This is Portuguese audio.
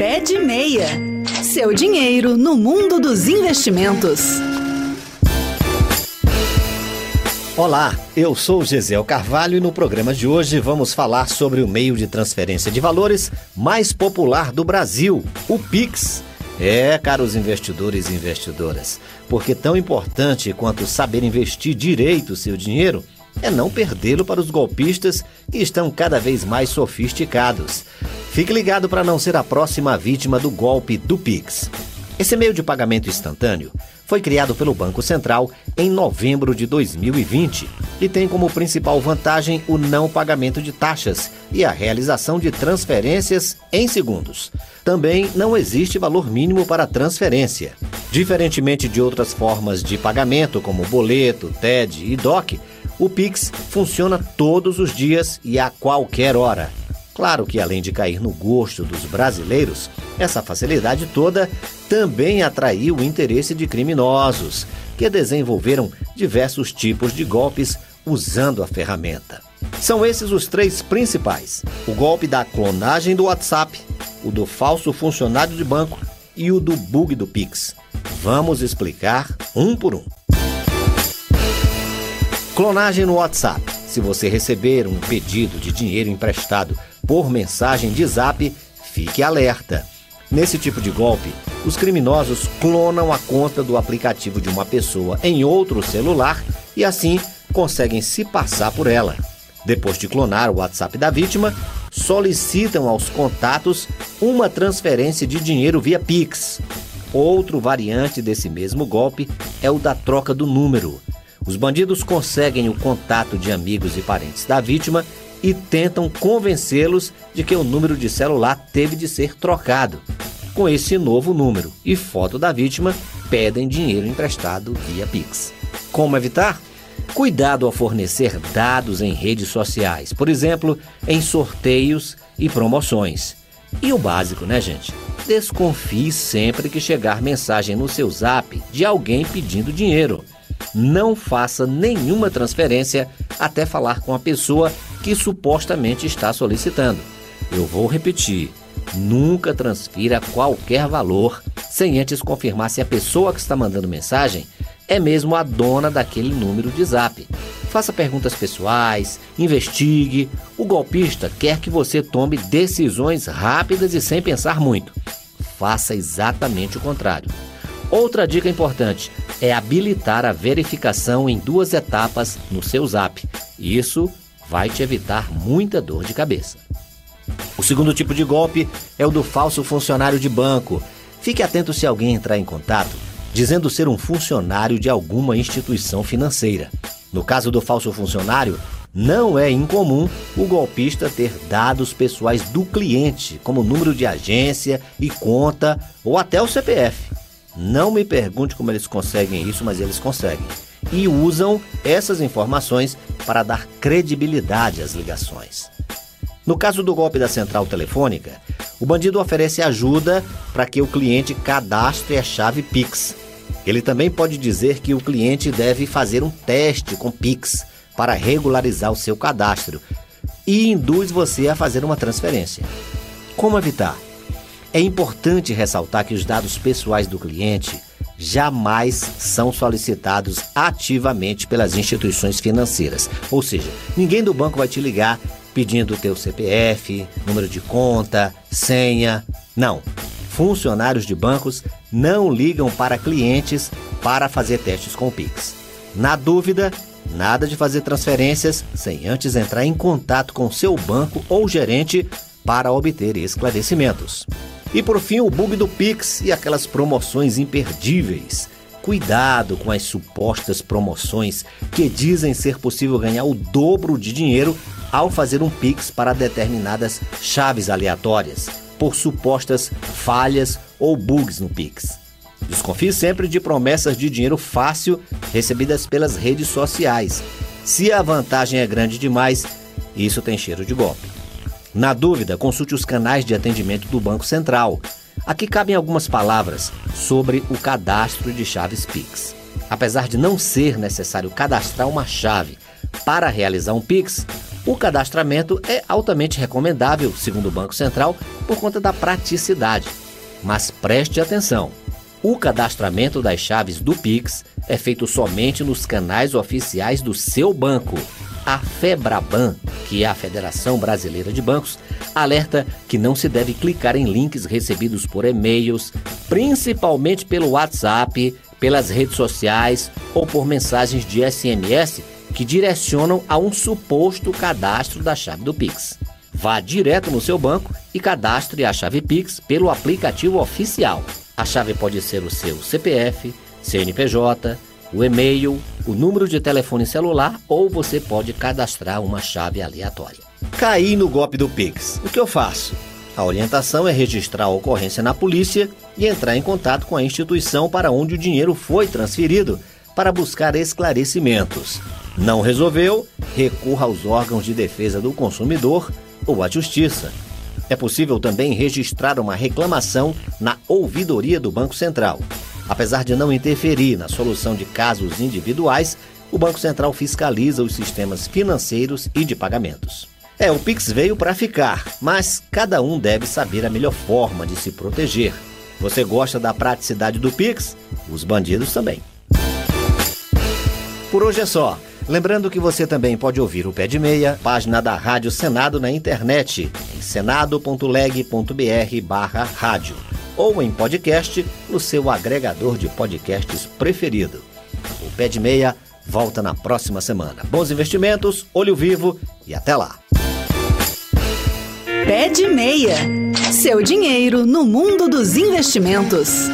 Pé de Meia. Seu dinheiro no mundo dos investimentos. Olá, eu sou Gisel Carvalho e no programa de hoje vamos falar sobre o meio de transferência de valores mais popular do Brasil, o Pix. É, caros investidores e investidoras, porque tão importante quanto saber investir direito o seu dinheiro é não perdê-lo para os golpistas que estão cada vez mais sofisticados. Fique ligado para não ser a próxima vítima do golpe do Pix. Esse meio de pagamento instantâneo foi criado pelo Banco Central em novembro de 2020 e tem como principal vantagem o não pagamento de taxas e a realização de transferências em segundos. Também não existe valor mínimo para transferência. Diferentemente de outras formas de pagamento, como boleto, TED e DOC, o Pix funciona todos os dias e a qualquer hora. Claro que, além de cair no gosto dos brasileiros, essa facilidade toda também atraiu o interesse de criminosos, que desenvolveram diversos tipos de golpes usando a ferramenta. São esses os três principais: o golpe da clonagem do WhatsApp, o do falso funcionário de banco e o do bug do Pix. Vamos explicar um por um. Clonagem no WhatsApp. Se você receber um pedido de dinheiro emprestado por mensagem de zap, fique alerta. Nesse tipo de golpe, os criminosos clonam a conta do aplicativo de uma pessoa em outro celular e assim conseguem se passar por ela. Depois de clonar o WhatsApp da vítima, solicitam aos contatos uma transferência de dinheiro via Pix. Outro variante desse mesmo golpe é o da troca do número. Os bandidos conseguem o contato de amigos e parentes da vítima e tentam convencê-los de que o número de celular teve de ser trocado. Com esse novo número e foto da vítima, pedem dinheiro emprestado via Pix. Como evitar? Cuidado ao fornecer dados em redes sociais, por exemplo, em sorteios e promoções. E o básico, né, gente? Desconfie sempre que chegar mensagem no seu zap de alguém pedindo dinheiro não faça nenhuma transferência até falar com a pessoa que supostamente está solicitando. Eu vou repetir: nunca transfira qualquer valor sem antes confirmar se a pessoa que está mandando mensagem é mesmo a dona daquele número de zap. Faça perguntas pessoais, investigue. O golpista quer que você tome decisões rápidas e sem pensar muito. Faça exatamente o contrário. Outra dica importante é habilitar a verificação em duas etapas no seu Zap. Isso vai te evitar muita dor de cabeça. O segundo tipo de golpe é o do falso funcionário de banco. Fique atento se alguém entrar em contato dizendo ser um funcionário de alguma instituição financeira. No caso do falso funcionário, não é incomum o golpista ter dados pessoais do cliente, como número de agência e conta ou até o CPF. Não me pergunte como eles conseguem isso, mas eles conseguem. E usam essas informações para dar credibilidade às ligações. No caso do golpe da central telefônica, o bandido oferece ajuda para que o cliente cadastre a chave Pix. Ele também pode dizer que o cliente deve fazer um teste com Pix para regularizar o seu cadastro e induz você a fazer uma transferência. Como evitar? É importante ressaltar que os dados pessoais do cliente jamais são solicitados ativamente pelas instituições financeiras. Ou seja, ninguém do banco vai te ligar pedindo o teu CPF, número de conta, senha. Não. Funcionários de bancos não ligam para clientes para fazer testes com o Pix. Na dúvida, nada de fazer transferências sem antes entrar em contato com seu banco ou gerente para obter esclarecimentos. E por fim, o bug do Pix e aquelas promoções imperdíveis. Cuidado com as supostas promoções que dizem ser possível ganhar o dobro de dinheiro ao fazer um Pix para determinadas chaves aleatórias, por supostas falhas ou bugs no Pix. Desconfie sempre de promessas de dinheiro fácil recebidas pelas redes sociais. Se a vantagem é grande demais, isso tem cheiro de golpe. Na dúvida, consulte os canais de atendimento do Banco Central. Aqui cabem algumas palavras sobre o cadastro de chaves Pix. Apesar de não ser necessário cadastrar uma chave para realizar um Pix, O cadastramento é altamente recomendável, segundo o Banco Central, por conta da praticidade. Mas preste atenção: o cadastramento das chaves do Pix é feito somente nos canais oficiais do seu banco. A FEBRABAN, que é a Federação Brasileira de Bancos, alerta que não se deve clicar em links recebidos por e-mails, principalmente pelo WhatsApp, pelas redes sociais ou por mensagens de SMS que direcionam a um suposto cadastro da chave do Pix. Vá direto no seu banco e cadastre a chave Pix pelo aplicativo oficial. A chave pode ser o seu CPF, CNPJ, o e-mail, o número de telefone celular ou você pode cadastrar uma chave aleatória. Caí no golpe do Pix. O que eu faço? A orientação é registrar a ocorrência na polícia e entrar em contato com a instituição para onde o dinheiro foi transferido para buscar esclarecimentos. Não resolveu? Recorra aos órgãos de defesa do consumidor ou à justiça. É possível também registrar uma reclamação na ouvidoria do Banco Central. Apesar de não interferir na solução de casos individuais, o Banco Central fiscaliza os sistemas financeiros e de pagamentos. É, o Pix veio para ficar, mas cada um deve saber a melhor forma de se proteger. Você gosta da praticidade do Pix? Os bandidos também. Por hoje é só. Lembrando que você também pode ouvir o Pé de Meia, página da Rádio Senado na internet, em senado.leg.br barra rádio ou em podcast no seu agregador de podcasts preferido. O Pé de Meia volta na próxima semana. Bons investimentos, olho vivo e até lá. Pé de Meia. Seu dinheiro no mundo dos investimentos.